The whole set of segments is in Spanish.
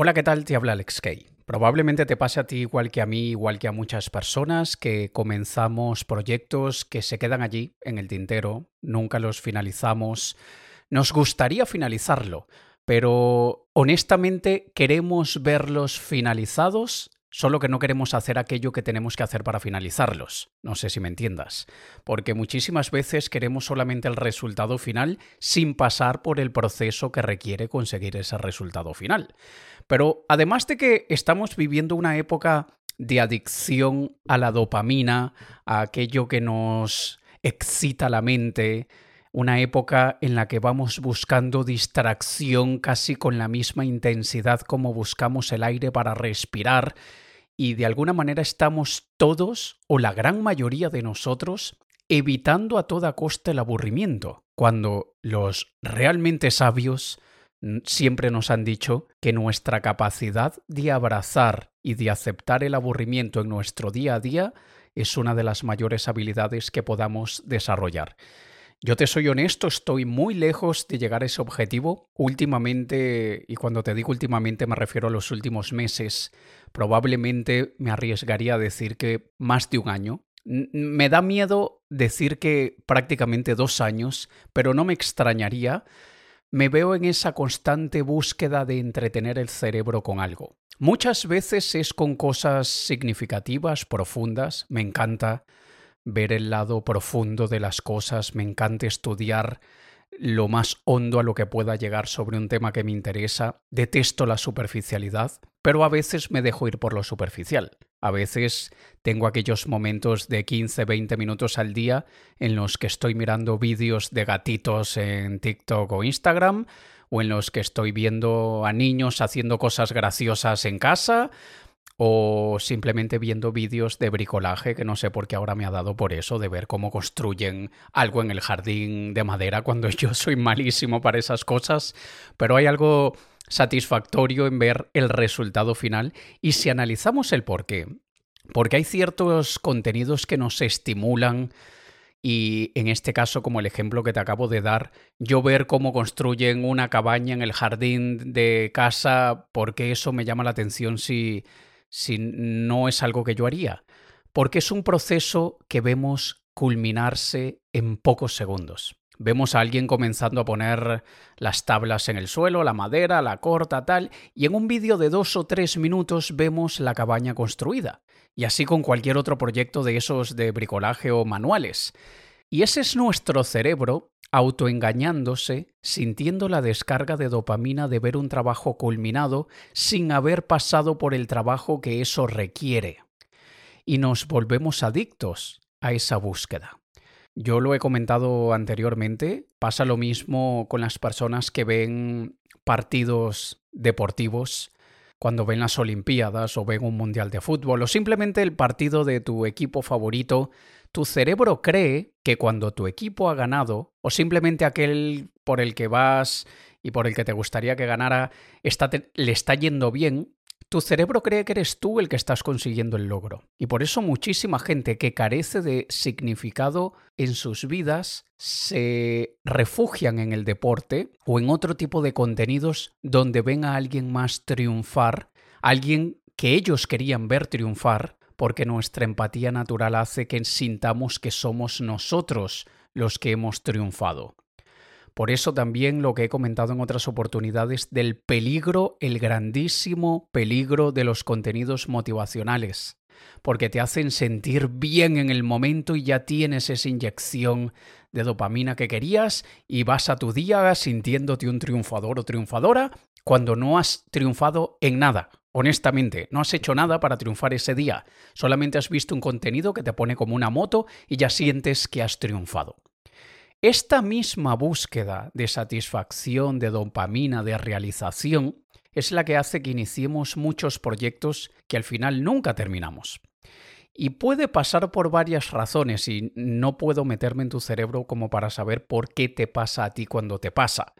Hola, ¿qué tal? Te habla Alex Kay. Probablemente te pase a ti igual que a mí, igual que a muchas personas, que comenzamos proyectos que se quedan allí en el tintero, nunca los finalizamos. Nos gustaría finalizarlo, pero honestamente queremos verlos finalizados Solo que no queremos hacer aquello que tenemos que hacer para finalizarlos. No sé si me entiendas. Porque muchísimas veces queremos solamente el resultado final sin pasar por el proceso que requiere conseguir ese resultado final. Pero además de que estamos viviendo una época de adicción a la dopamina, a aquello que nos excita la mente, una época en la que vamos buscando distracción casi con la misma intensidad como buscamos el aire para respirar y de alguna manera estamos todos, o la gran mayoría de nosotros, evitando a toda costa el aburrimiento, cuando los realmente sabios siempre nos han dicho que nuestra capacidad de abrazar y de aceptar el aburrimiento en nuestro día a día es una de las mayores habilidades que podamos desarrollar. Yo te soy honesto, estoy muy lejos de llegar a ese objetivo. Últimamente, y cuando te digo últimamente me refiero a los últimos meses, probablemente me arriesgaría a decir que más de un año. Me da miedo decir que prácticamente dos años, pero no me extrañaría. Me veo en esa constante búsqueda de entretener el cerebro con algo. Muchas veces es con cosas significativas, profundas, me encanta ver el lado profundo de las cosas, me encanta estudiar lo más hondo a lo que pueda llegar sobre un tema que me interesa, detesto la superficialidad, pero a veces me dejo ir por lo superficial. A veces tengo aquellos momentos de 15, 20 minutos al día en los que estoy mirando vídeos de gatitos en TikTok o Instagram, o en los que estoy viendo a niños haciendo cosas graciosas en casa, o simplemente viendo vídeos de bricolaje, que no sé por qué ahora me ha dado por eso, de ver cómo construyen algo en el jardín de madera cuando yo soy malísimo para esas cosas, pero hay algo satisfactorio en ver el resultado final y si analizamos el por qué, porque hay ciertos contenidos que nos estimulan y en este caso, como el ejemplo que te acabo de dar, yo ver cómo construyen una cabaña en el jardín de casa, porque eso me llama la atención si si no es algo que yo haría, porque es un proceso que vemos culminarse en pocos segundos. Vemos a alguien comenzando a poner las tablas en el suelo, la madera, la corta, tal, y en un vídeo de dos o tres minutos vemos la cabaña construida. Y así con cualquier otro proyecto de esos de bricolaje o manuales. Y ese es nuestro cerebro autoengañándose, sintiendo la descarga de dopamina de ver un trabajo culminado sin haber pasado por el trabajo que eso requiere. Y nos volvemos adictos a esa búsqueda. Yo lo he comentado anteriormente, pasa lo mismo con las personas que ven partidos deportivos cuando ven las Olimpiadas o ven un Mundial de Fútbol o simplemente el partido de tu equipo favorito. Tu cerebro cree que cuando tu equipo ha ganado, o simplemente aquel por el que vas y por el que te gustaría que ganara, le está yendo bien, tu cerebro cree que eres tú el que estás consiguiendo el logro. Y por eso muchísima gente que carece de significado en sus vidas se refugian en el deporte o en otro tipo de contenidos donde ven a alguien más triunfar, alguien que ellos querían ver triunfar, porque nuestra empatía natural hace que sintamos que somos nosotros los que hemos triunfado. Por eso también lo que he comentado en otras oportunidades del peligro, el grandísimo peligro de los contenidos motivacionales, porque te hacen sentir bien en el momento y ya tienes esa inyección de dopamina que querías y vas a tu día sintiéndote un triunfador o triunfadora cuando no has triunfado en nada. Honestamente, no has hecho nada para triunfar ese día, solamente has visto un contenido que te pone como una moto y ya sientes que has triunfado. Esta misma búsqueda de satisfacción, de dopamina, de realización, es la que hace que iniciemos muchos proyectos que al final nunca terminamos. Y puede pasar por varias razones y no puedo meterme en tu cerebro como para saber por qué te pasa a ti cuando te pasa.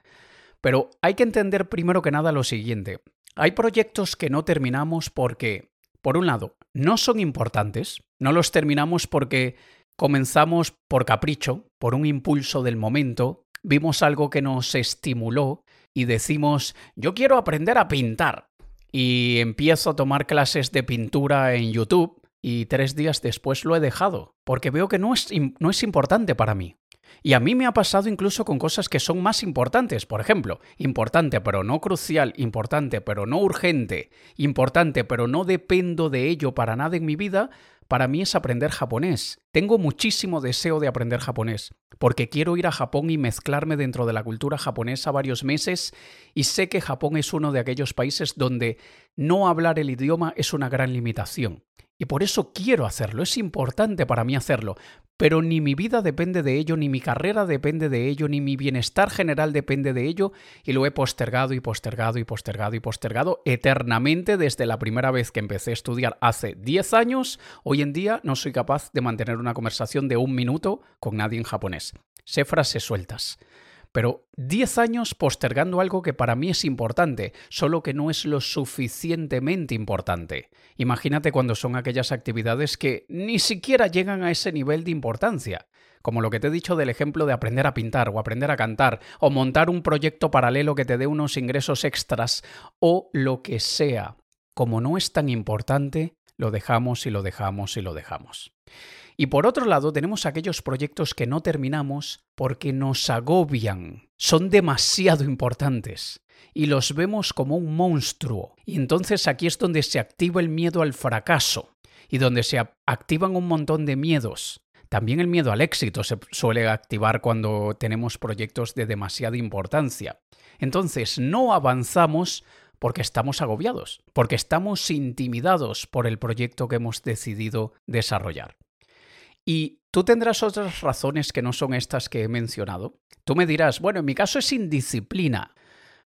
Pero hay que entender primero que nada lo siguiente. Hay proyectos que no terminamos porque, por un lado, no son importantes, no los terminamos porque comenzamos por capricho, por un impulso del momento, vimos algo que nos estimuló y decimos, yo quiero aprender a pintar. y empiezo a tomar clases de pintura en YouTube y tres días después lo he dejado, porque veo que no es, no es importante para mí. Y a mí me ha pasado incluso con cosas que son más importantes. Por ejemplo, importante pero no crucial, importante pero no urgente, importante pero no dependo de ello para nada en mi vida, para mí es aprender japonés. Tengo muchísimo deseo de aprender japonés, porque quiero ir a Japón y mezclarme dentro de la cultura japonesa varios meses y sé que Japón es uno de aquellos países donde no hablar el idioma es una gran limitación. Y por eso quiero hacerlo, es importante para mí hacerlo, pero ni mi vida depende de ello, ni mi carrera depende de ello, ni mi bienestar general depende de ello, y lo he postergado y postergado y postergado y postergado eternamente desde la primera vez que empecé a estudiar hace 10 años. Hoy en día no soy capaz de mantener una conversación de un minuto con nadie en japonés. Sé frases sueltas pero 10 años postergando algo que para mí es importante, solo que no es lo suficientemente importante. Imagínate cuando son aquellas actividades que ni siquiera llegan a ese nivel de importancia, como lo que te he dicho del ejemplo de aprender a pintar o aprender a cantar, o montar un proyecto paralelo que te dé unos ingresos extras, o lo que sea. Como no es tan importante, lo dejamos y lo dejamos y lo dejamos. Y por otro lado, tenemos aquellos proyectos que no terminamos porque nos agobian, son demasiado importantes y los vemos como un monstruo. Y entonces aquí es donde se activa el miedo al fracaso y donde se activan un montón de miedos. También el miedo al éxito se suele activar cuando tenemos proyectos de demasiada importancia. Entonces no avanzamos porque estamos agobiados, porque estamos intimidados por el proyecto que hemos decidido desarrollar. Y tú tendrás otras razones que no son estas que he mencionado. Tú me dirás, bueno, en mi caso es indisciplina.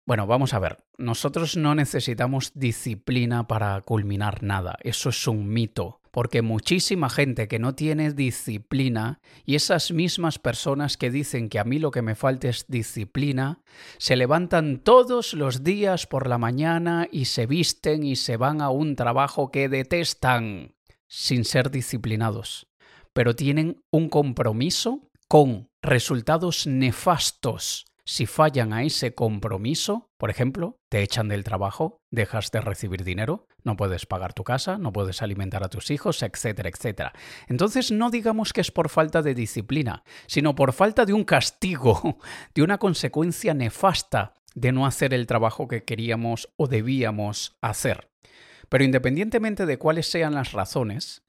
Bueno, vamos a ver, nosotros no necesitamos disciplina para culminar nada, eso es un mito, porque muchísima gente que no tiene disciplina y esas mismas personas que dicen que a mí lo que me falta es disciplina, se levantan todos los días por la mañana y se visten y se van a un trabajo que detestan sin ser disciplinados pero tienen un compromiso con resultados nefastos. Si fallan a ese compromiso, por ejemplo, te echan del trabajo, dejas de recibir dinero, no puedes pagar tu casa, no puedes alimentar a tus hijos, etcétera, etcétera. Entonces no digamos que es por falta de disciplina, sino por falta de un castigo, de una consecuencia nefasta de no hacer el trabajo que queríamos o debíamos hacer. Pero independientemente de cuáles sean las razones,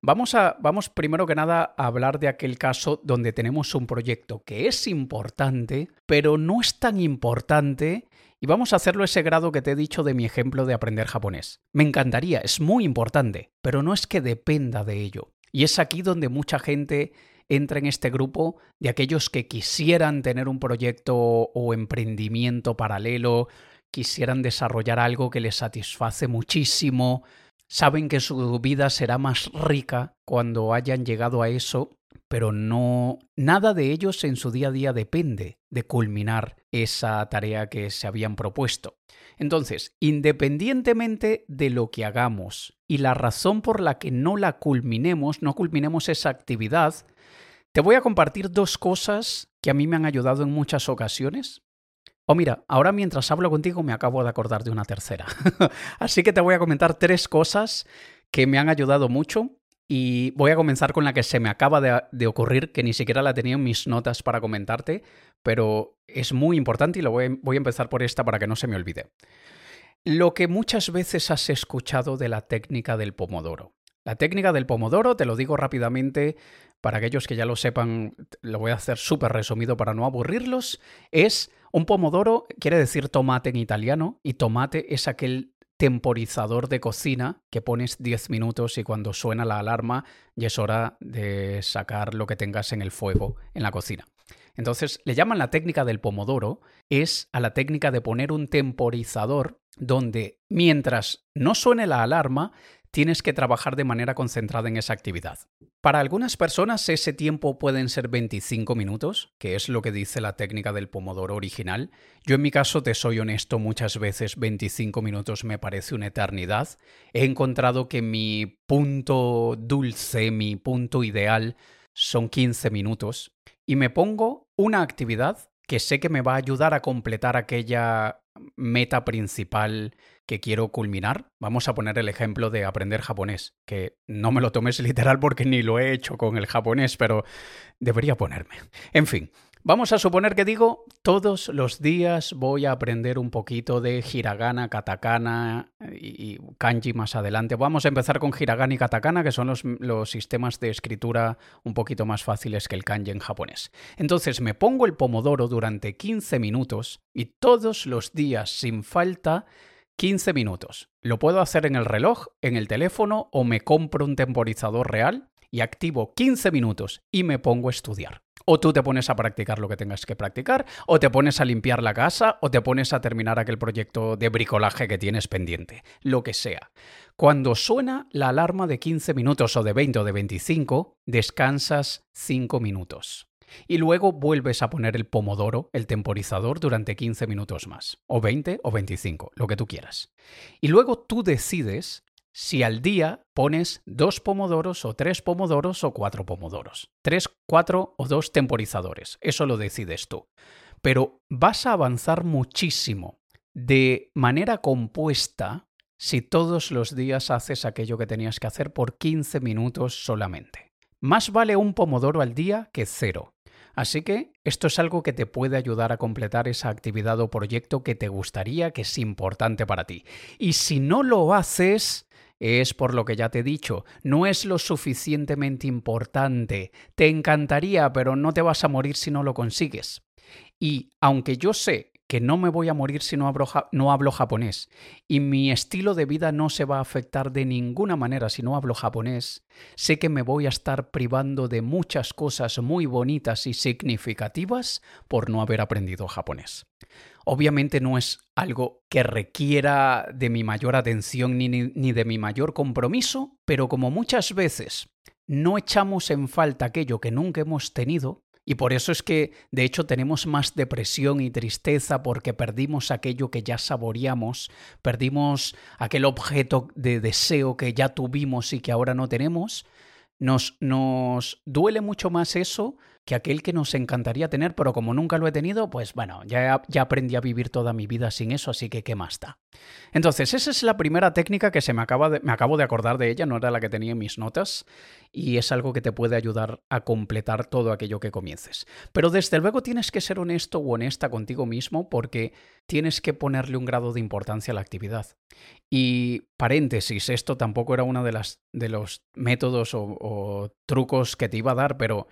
Vamos, a, vamos primero que nada a hablar de aquel caso donde tenemos un proyecto que es importante, pero no es tan importante y vamos a hacerlo ese grado que te he dicho de mi ejemplo de aprender japonés. Me encantaría, es muy importante, pero no es que dependa de ello. Y es aquí donde mucha gente entra en este grupo de aquellos que quisieran tener un proyecto o emprendimiento paralelo, quisieran desarrollar algo que les satisface muchísimo, saben que su vida será más rica cuando hayan llegado a eso, pero no nada de ellos en su día a día depende de culminar esa tarea que se habían propuesto. Entonces, independientemente de lo que hagamos y la razón por la que no la culminemos, no culminemos esa actividad, te voy a compartir dos cosas que a mí me han ayudado en muchas ocasiones Oh, mira, ahora mientras hablo contigo me acabo de acordar de una tercera. Así que te voy a comentar tres cosas que me han ayudado mucho y voy a comenzar con la que se me acaba de, ocurrir, que ni siquiera la tenía en mis notas para comentarte, pero es muy importante y lo voy, voy a empezar por esta para que no se me olvide. Lo que muchas veces has escuchado de la técnica del pomodoro. La técnica del pomodoro, te lo digo rápidamente, para aquellos que ya lo sepan, lo voy a hacer súper resumido para no aburrirlos, es un pomodoro quiere decir tomate en italiano y tomate es aquel temporizador de cocina que pones 10 minutos y cuando suena la alarma ya es hora de sacar lo que tengas en el fuego en la cocina. Entonces le llaman la técnica del pomodoro, es a la técnica de poner un temporizador donde mientras no suene la alarma, tienes que trabajar de manera concentrada en esa actividad. Para algunas personas ese tiempo pueden ser 25 minutos, que es lo que dice la técnica del pomodoro original. Yo en mi caso, te soy honesto, muchas veces 25 minutos me parece una eternidad. He encontrado que mi punto dulce, mi punto ideal son 15 minutos y me pongo una actividad que sé que me va a ayudar a completar aquella meta principal que quiero culminar. Vamos a poner el ejemplo de aprender japonés, que no me lo tomes literal porque ni lo he hecho con el japonés, pero debería ponerme. En fin, Vamos a suponer que digo, todos los días voy a aprender un poquito de hiragana, katakana y, kanji más adelante. Vamos a empezar con hiragana y katakana, que son los, los, sistemas de escritura un poquito más fáciles que el kanji en japonés. Entonces me pongo el pomodoro durante 15 minutos y todos los días, sin falta, 15 minutos. Lo puedo hacer en el reloj, en el teléfono o me compro un temporizador real y activo 15 minutos y me pongo a estudiar. O tú te pones a practicar lo que tengas que practicar, o te pones a limpiar la casa, o te pones a terminar aquel proyecto de bricolaje que tienes pendiente, lo que sea. Cuando suena la alarma de 15 minutos o de 20 o de 25, descansas 5 minutos. Y luego vuelves a poner el pomodoro, el temporizador, durante 15 minutos más, o 20 o 25, lo que tú quieras. Y luego tú decides si al día pones dos pomodoros o tres pomodoros o cuatro pomodoros. Tres, cuatro o dos temporizadores. Eso lo decides tú. Pero vas a avanzar muchísimo de manera compuesta si todos los días haces aquello que tenías que hacer por 15 minutos solamente. Más vale un pomodoro al día que cero. Así que esto es algo que te puede ayudar a completar esa actividad o proyecto que te gustaría, que es importante para ti. Y si no lo haces, es por lo que ya te he dicho, no es lo suficientemente importante. Te encantaría, pero no te vas a morir si no lo consigues. Y aunque yo sé que no me voy a morir si no hablo, japonés y mi estilo de vida no se va a afectar de ninguna manera si no hablo japonés, sé que me voy a estar privando de muchas cosas muy bonitas y significativas por no haber aprendido japonés. Obviamente no es algo que requiera de mi mayor atención ni, ni de mi mayor compromiso, pero como muchas veces no echamos en falta aquello que nunca hemos tenido, y por eso es que, de hecho, tenemos más depresión y tristeza porque perdimos aquello que ya saboreamos, perdimos aquel objeto de deseo que ya tuvimos y que ahora no tenemos. Nos, nos duele mucho más eso que aquel que nos encantaría tener, pero como nunca lo he tenido, pues bueno, ya, ya aprendí a vivir toda mi vida sin eso, así que qué más da. Entonces, esa es la primera técnica que se me, acaba de, me acabo de acordar de ella, no era la que tenía en mis notas, y es algo que te puede ayudar a completar todo aquello que comiences. Pero desde luego tienes que ser honesto o honesta contigo mismo porque tienes que ponerle un grado de importancia a la actividad. Y paréntesis, esto tampoco era uno de, las, de los métodos o, o trucos que te iba a dar, pero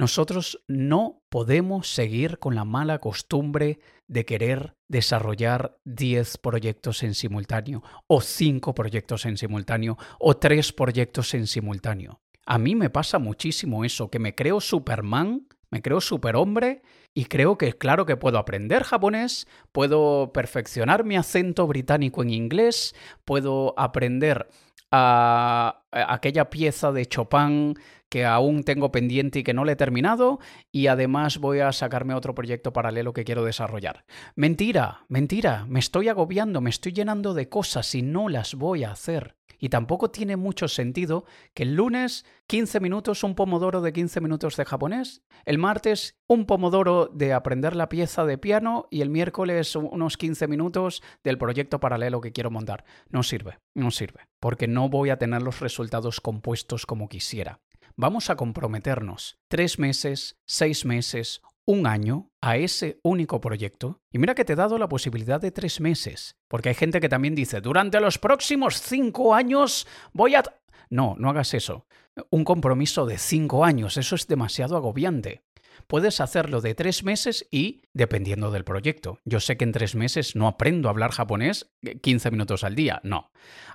nosotros no podemos seguir con la mala costumbre de querer desarrollar 10 proyectos en simultáneo, o 5 proyectos en simultáneo, o 3 proyectos en simultáneo. A mí me pasa muchísimo eso, que me creo Superman, me creo superhombre y creo que claro que puedo aprender japonés, puedo perfeccionar mi acento británico en inglés, puedo aprender a, aquella pieza de Chopin que aún tengo pendiente y que no le he terminado y además voy a sacarme otro proyecto paralelo que quiero desarrollar. Mentira, mentira, me estoy agobiando, me estoy llenando de cosas y no las voy a hacer. Y tampoco tiene mucho sentido que el lunes 15 minutos un pomodoro de 15 minutos de japonés, el martes un pomodoro de aprender la pieza de piano y el miércoles unos 15 minutos del proyecto paralelo que quiero montar. No sirve, no sirve, porque no voy a tener los resultados compuestos como quisiera. Vamos a comprometernos tres meses, seis meses, un año a ese único proyecto. Y mira que te he dado la posibilidad de tres meses, porque hay gente que también dice, durante los próximos cinco años voy a... No, no hagas eso. Un compromiso de cinco años, eso es demasiado agobiante. Puedes hacerlo de tres meses y dependiendo del proyecto. Yo sé que en tres meses no aprendo a hablar japonés 15 minutos al día, no.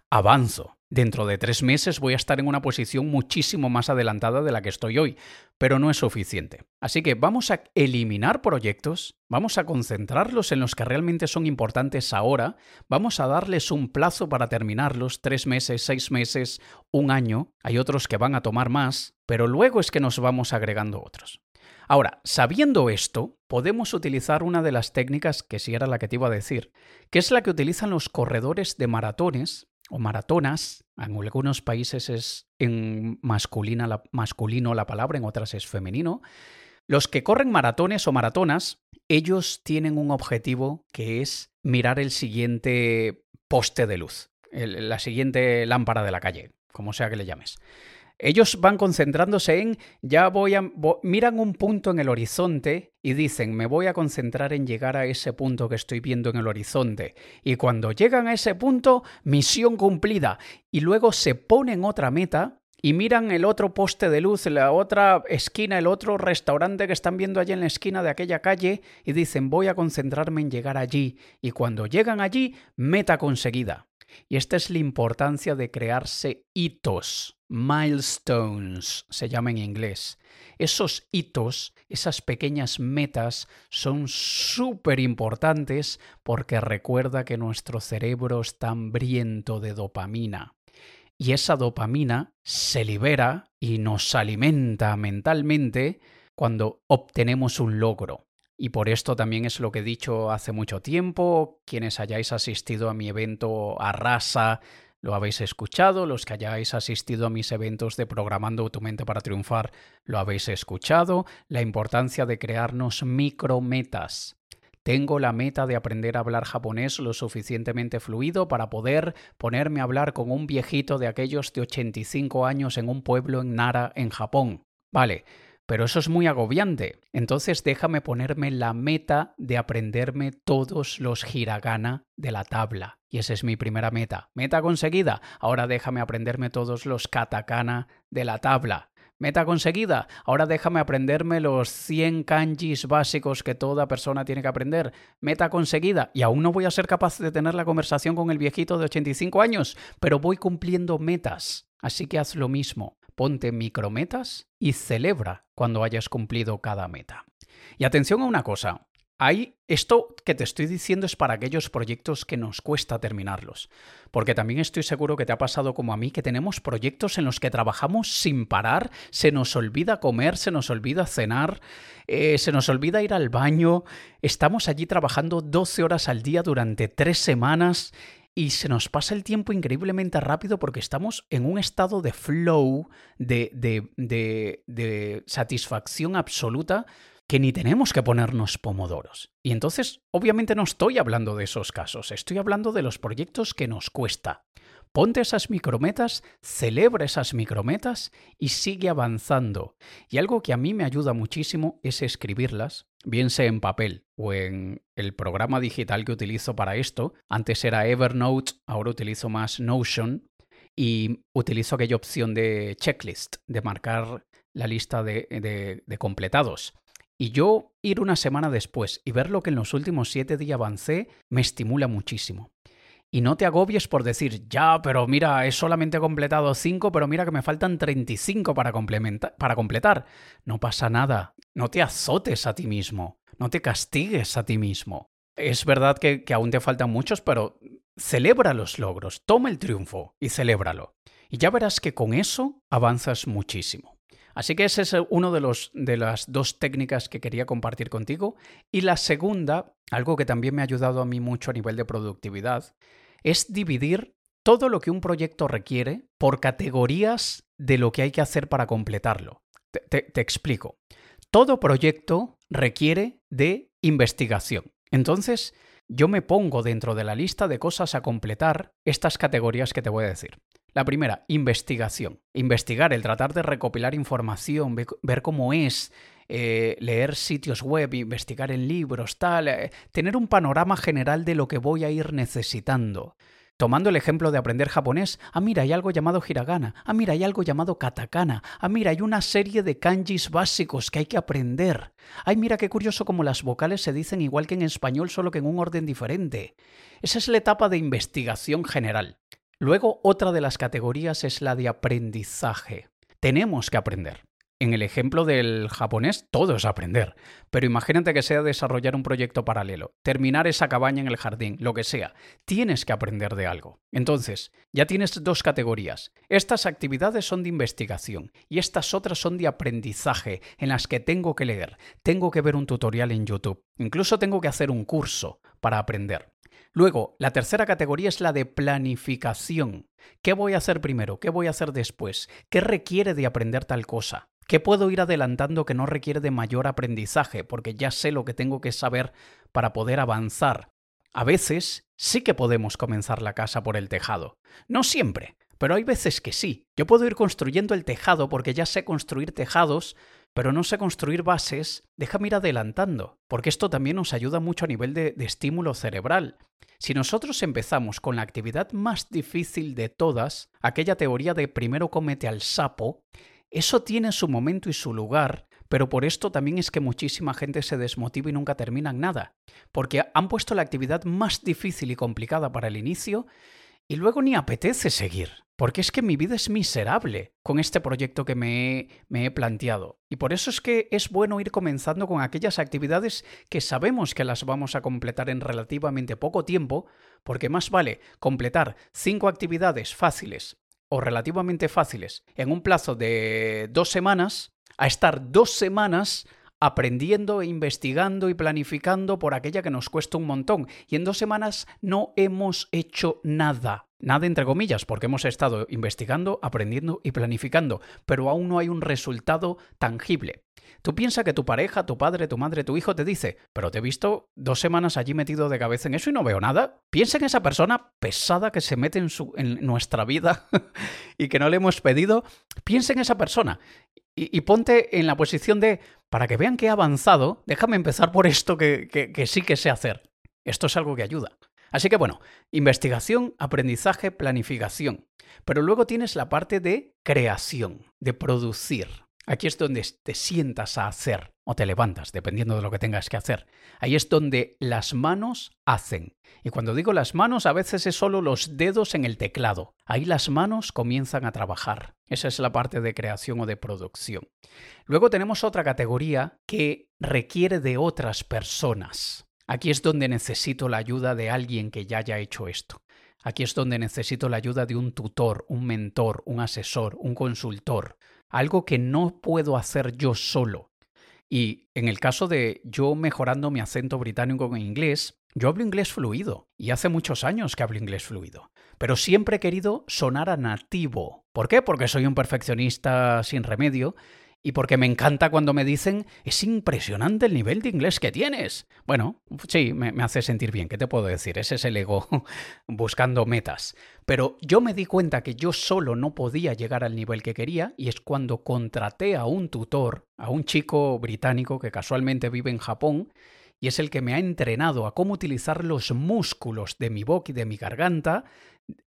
Avanzo. Dentro de tres meses voy a estar en una posición muchísimo más adelantada de la que estoy hoy, pero no es suficiente. Así que vamos a eliminar proyectos, vamos a concentrarlos en los que realmente son importantes ahora, vamos a darles un plazo para terminarlos, tres meses, seis meses, un año, hay otros que van a tomar más, pero luego es que nos vamos agregando otros. Ahora, sabiendo esto, podemos utilizar una de las técnicas que sí era la que te iba a decir, que es la que utilizan los corredores de maratones o maratonas. En algunos países es en masculina masculino la palabra, en otras es femenino. Los que corren maratones o maratonas, ellos tienen un objetivo que es mirar el siguiente poste de luz, la siguiente lámpara de la calle, como sea que le llames. Ellos van concentrándose en, ya voy a, miran un punto en el horizonte y dicen, me voy a concentrar en llegar a ese punto que estoy viendo en el horizonte. Y cuando llegan a ese punto, misión cumplida. Y luego se ponen otra meta y miran el otro poste de luz, la otra esquina, el otro restaurante que están viendo allí en la esquina de aquella calle y dicen voy a concentrarme en llegar allí y cuando llegan allí, meta conseguida. Y esta es la importancia de crearse hitos, milestones se llama en inglés. Esos hitos, esas pequeñas metas son súper importantes porque recuerda que nuestro cerebro está hambriento de dopamina. Y esa dopamina se libera y nos alimenta mentalmente cuando obtenemos un logro. Y por esto también es lo que he dicho hace mucho tiempo. Quienes hayáis asistido a mi evento Arrasa, lo habéis escuchado. Los que hayáis asistido a mis eventos de Programando tu mente para triunfar, lo habéis escuchado. La importancia de crearnos micrometas. Tengo la meta de aprender a hablar japonés lo suficientemente fluido para poder ponerme a hablar con un viejito de aquellos de 85 años en un pueblo en Nara, en Japón. Vale, pero eso es muy agobiante. Entonces déjame ponerme la meta de aprenderme todos los hiragana de la tabla. Y esa es mi primera meta. Meta conseguida. Ahora déjame aprenderme todos los katakana de la tabla. Meta conseguida. Ahora déjame aprenderme los 100 kanjis básicos que toda persona tiene que aprender. Meta conseguida. Y aún no voy a ser capaz de tener la conversación con el viejito de 85 años, pero voy cumpliendo metas. Así que haz lo mismo ponte micrometas y celebra cuando hayas cumplido cada meta. Y atención a una cosa, hay, esto que te estoy diciendo es para aquellos proyectos que nos cuesta terminarlos, porque también estoy seguro que te ha pasado como a mí, que tenemos proyectos en los que trabajamos sin parar, se nos olvida comer, se nos olvida cenar, eh, se nos olvida ir al baño, estamos allí trabajando 12 horas al día durante tres semanas y se nos pasa el tiempo increíblemente rápido porque estamos en un estado de flow, de, de, de, satisfacción absoluta, que ni tenemos que ponernos pomodoros. Y entonces, obviamente no estoy hablando de esos casos, estoy hablando de los proyectos que nos cuesta. Ponte esas micrometas, celebra esas micrometas y sigue avanzando. Y algo que a mí me ayuda muchísimo es escribirlas, bien sea en papel o en el programa digital que utilizo para esto. Antes era Evernote, ahora utilizo más Notion y utilizo aquella opción de checklist, de marcar la lista de, de completados. Y yo ir una semana después y ver lo que en los últimos siete días avancé me estimula muchísimo. Y no te agobies por decir, ya, pero mira, he solamente completado 5, pero mira que me faltan 35 para, para completar. No pasa nada. No te azotes a ti mismo. No te castigues a ti mismo. Es verdad que, que aún te faltan muchos, pero celebra los logros. Toma el triunfo y celébralo. Y ya verás que con eso avanzas muchísimo. Así que esa es una de, los, de las dos técnicas que quería compartir contigo. Y la segunda, algo que también me ha ayudado a mí mucho a nivel de productividad, es dividir todo lo que un proyecto requiere por categorías de lo que hay que hacer para completarlo. Te, explico. Todo proyecto requiere de investigación. Entonces, yo me pongo dentro de la lista de cosas a completar estas categorías que te voy a decir. La primera, investigación. Investigar, el tratar de recopilar información, ver cómo es, eh, leer sitios web, investigar en libros, tal, eh, tener un panorama general de lo que voy a ir necesitando. Tomando el ejemplo de aprender japonés, ah mira, hay algo llamado hiragana, ah mira, hay algo llamado katakana, ah mira, hay una serie de kanjis básicos que hay que aprender. Ay, mira qué curioso como las vocales se dicen igual que en español, solo que en un orden diferente. Esa es la etapa de investigación general. Luego, otra de las categorías es la de aprendizaje. Tenemos que aprender. En el ejemplo del japonés, todo es aprender. Pero imagínate que sea desarrollar un proyecto paralelo, terminar esa cabaña en el jardín, lo que sea. Tienes que aprender de algo. Entonces, ya tienes dos categorías. Estas actividades son de investigación y estas otras son de aprendizaje, en las que tengo que leer, tengo que ver un tutorial en YouTube, incluso tengo que hacer un curso para aprender. Luego, la tercera categoría es la de planificación. ¿Qué voy a hacer primero? ¿Qué voy a hacer después? ¿Qué requiere de aprender tal cosa? ¿Qué puedo ir adelantando que no requiere de mayor aprendizaje? Porque ya sé lo que tengo que saber para poder avanzar. A veces sí que podemos comenzar la casa por el tejado. No siempre, pero hay veces que sí. Yo puedo ir construyendo el tejado porque ya sé construir tejados, pero no sé construir bases. Déjame ir adelantando, porque esto también nos ayuda mucho a nivel de, de estímulo cerebral. Si nosotros empezamos con la actividad más difícil de todas, aquella teoría de primero comete al sapo, eso tiene su momento y su lugar, pero por esto también es que muchísima gente se desmotiva y nunca terminan nada, porque han puesto la actividad más difícil y complicada para el inicio y luego ni apetece seguir, porque es que mi vida es miserable con este proyecto que me he, planteado. Y por eso es que es bueno ir comenzando con aquellas actividades que sabemos que las vamos a completar en relativamente poco tiempo, porque más vale completar cinco actividades fáciles o relativamente fáciles en un plazo de dos semanas a estar dos semanas aprendiendo, e investigando y planificando por aquella que nos cuesta un montón. Y en dos semanas no hemos hecho nada. Nada entre comillas, porque hemos estado investigando, aprendiendo y planificando, pero aún no hay un resultado tangible. Tú piensas que tu pareja, tu padre, tu madre, tu hijo te dice, pero te he visto dos semanas allí metido de cabeza en eso y no veo nada. Piensa en esa persona pesada que se mete en, su, en nuestra vida y que no le hemos pedido. Piensa en esa persona y, ponte en la posición de, para que vean que he avanzado, déjame empezar por esto que, que sí que sé hacer. Esto es algo que ayuda. Así que bueno, investigación, aprendizaje, planificación. Pero luego tienes la parte de creación, de producir. Aquí es donde te sientas a hacer o te levantas, dependiendo de lo que tengas que hacer. Ahí es donde las manos hacen. Y cuando digo las manos, a veces es solo los dedos en el teclado. Ahí las manos comienzan a trabajar. Esa es la parte de creación o de producción. Luego tenemos otra categoría que requiere de otras personas. Aquí es donde necesito la ayuda de alguien que ya haya hecho esto. Aquí es donde necesito la ayuda de un tutor, un mentor, un asesor, un consultor algo que no puedo hacer yo solo. Y en el caso de yo mejorando mi acento británico en inglés, yo hablo inglés fluido y hace muchos años que hablo inglés fluido, pero siempre he querido sonar a nativo. ¿Por qué? Porque soy un perfeccionista sin remedio y porque me encanta cuando me dicen, es impresionante el nivel de inglés que tienes. Bueno, sí, me, hace sentir bien, ¿qué te puedo decir? Ese es el ego buscando metas. Pero yo me di cuenta que yo solo no podía llegar al nivel que quería y es cuando contraté a un tutor, a un chico británico que casualmente vive en Japón, y es el que me ha entrenado a cómo utilizar los músculos de mi boca y de mi garganta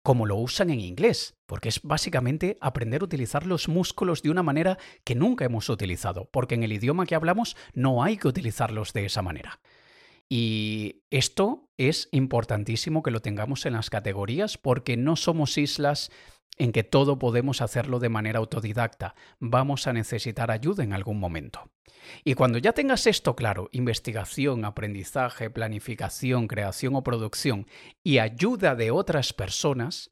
como lo usan en inglés, porque es básicamente aprender a utilizar los músculos de una manera que nunca hemos utilizado, porque en el idioma que hablamos no hay que utilizarlos de esa manera. Y esto es importantísimo que lo tengamos en las categorías porque no somos islas en que todo podemos hacerlo de manera autodidacta. Vamos a necesitar ayuda en algún momento. Y cuando ya tengas esto claro, investigación, aprendizaje, planificación, creación o producción y ayuda de otras personas,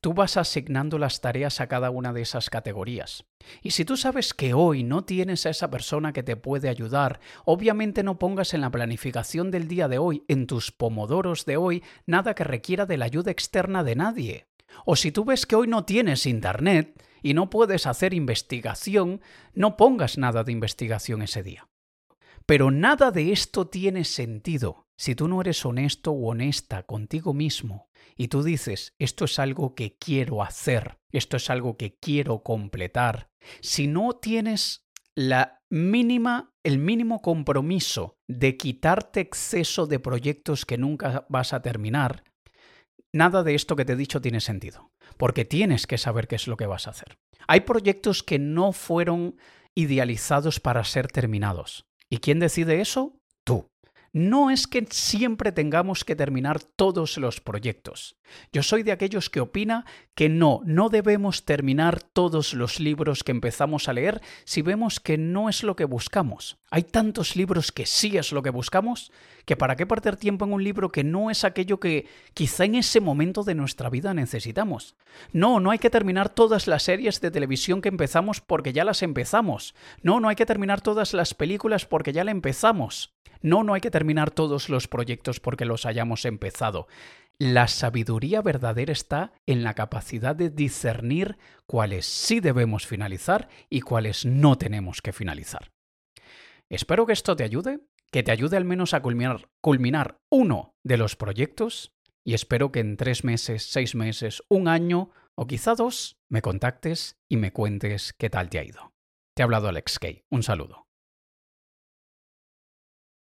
tú vas asignando las tareas a cada una de esas categorías. Y si tú sabes que hoy no tienes a esa persona que te puede ayudar, obviamente no pongas en la planificación del día de hoy, en tus pomodoros de hoy, nada que requiera de la ayuda externa de nadie. O si tú ves que hoy no tienes internet y no puedes hacer investigación, no pongas nada de investigación ese día. Pero nada de esto tiene sentido si tú no eres honesto o honesta contigo mismo y tú dices, esto es algo que quiero hacer, esto es algo que quiero completar. Si no tienes la mínima, el mínimo compromiso de quitarte exceso de proyectos que nunca vas a terminar, nada de esto que te he dicho tiene sentido, porque tienes que saber qué es lo que vas a hacer. Hay proyectos que no fueron idealizados para ser terminados. ¿Y quién decide eso? No es que siempre tengamos que terminar todos los proyectos. Yo soy de aquellos que opina que no, no debemos terminar todos los libros que empezamos a leer si vemos que no es lo que buscamos. Hay tantos libros que sí es lo que buscamos, que para qué perder tiempo en un libro que no es aquello que quizá en ese momento de nuestra vida necesitamos. No, no hay que terminar todas las series de televisión que empezamos porque ya las empezamos. No, no hay que terminar todas las películas porque ya la empezamos. No, no hay que terminar todos los proyectos porque los hayamos empezado. la sabiduría verdadera está en la capacidad de discernir cuáles sí debemos finalizar y cuáles no tenemos que finalizar. Espero que esto te ayude, que te ayude al menos a culminar, culminar uno de los proyectos y espero que en tres meses, seis meses, un año o quizá dos me contactes y me cuentes qué tal te ha ido. Te ha hablado Alex Kay. Un saludo.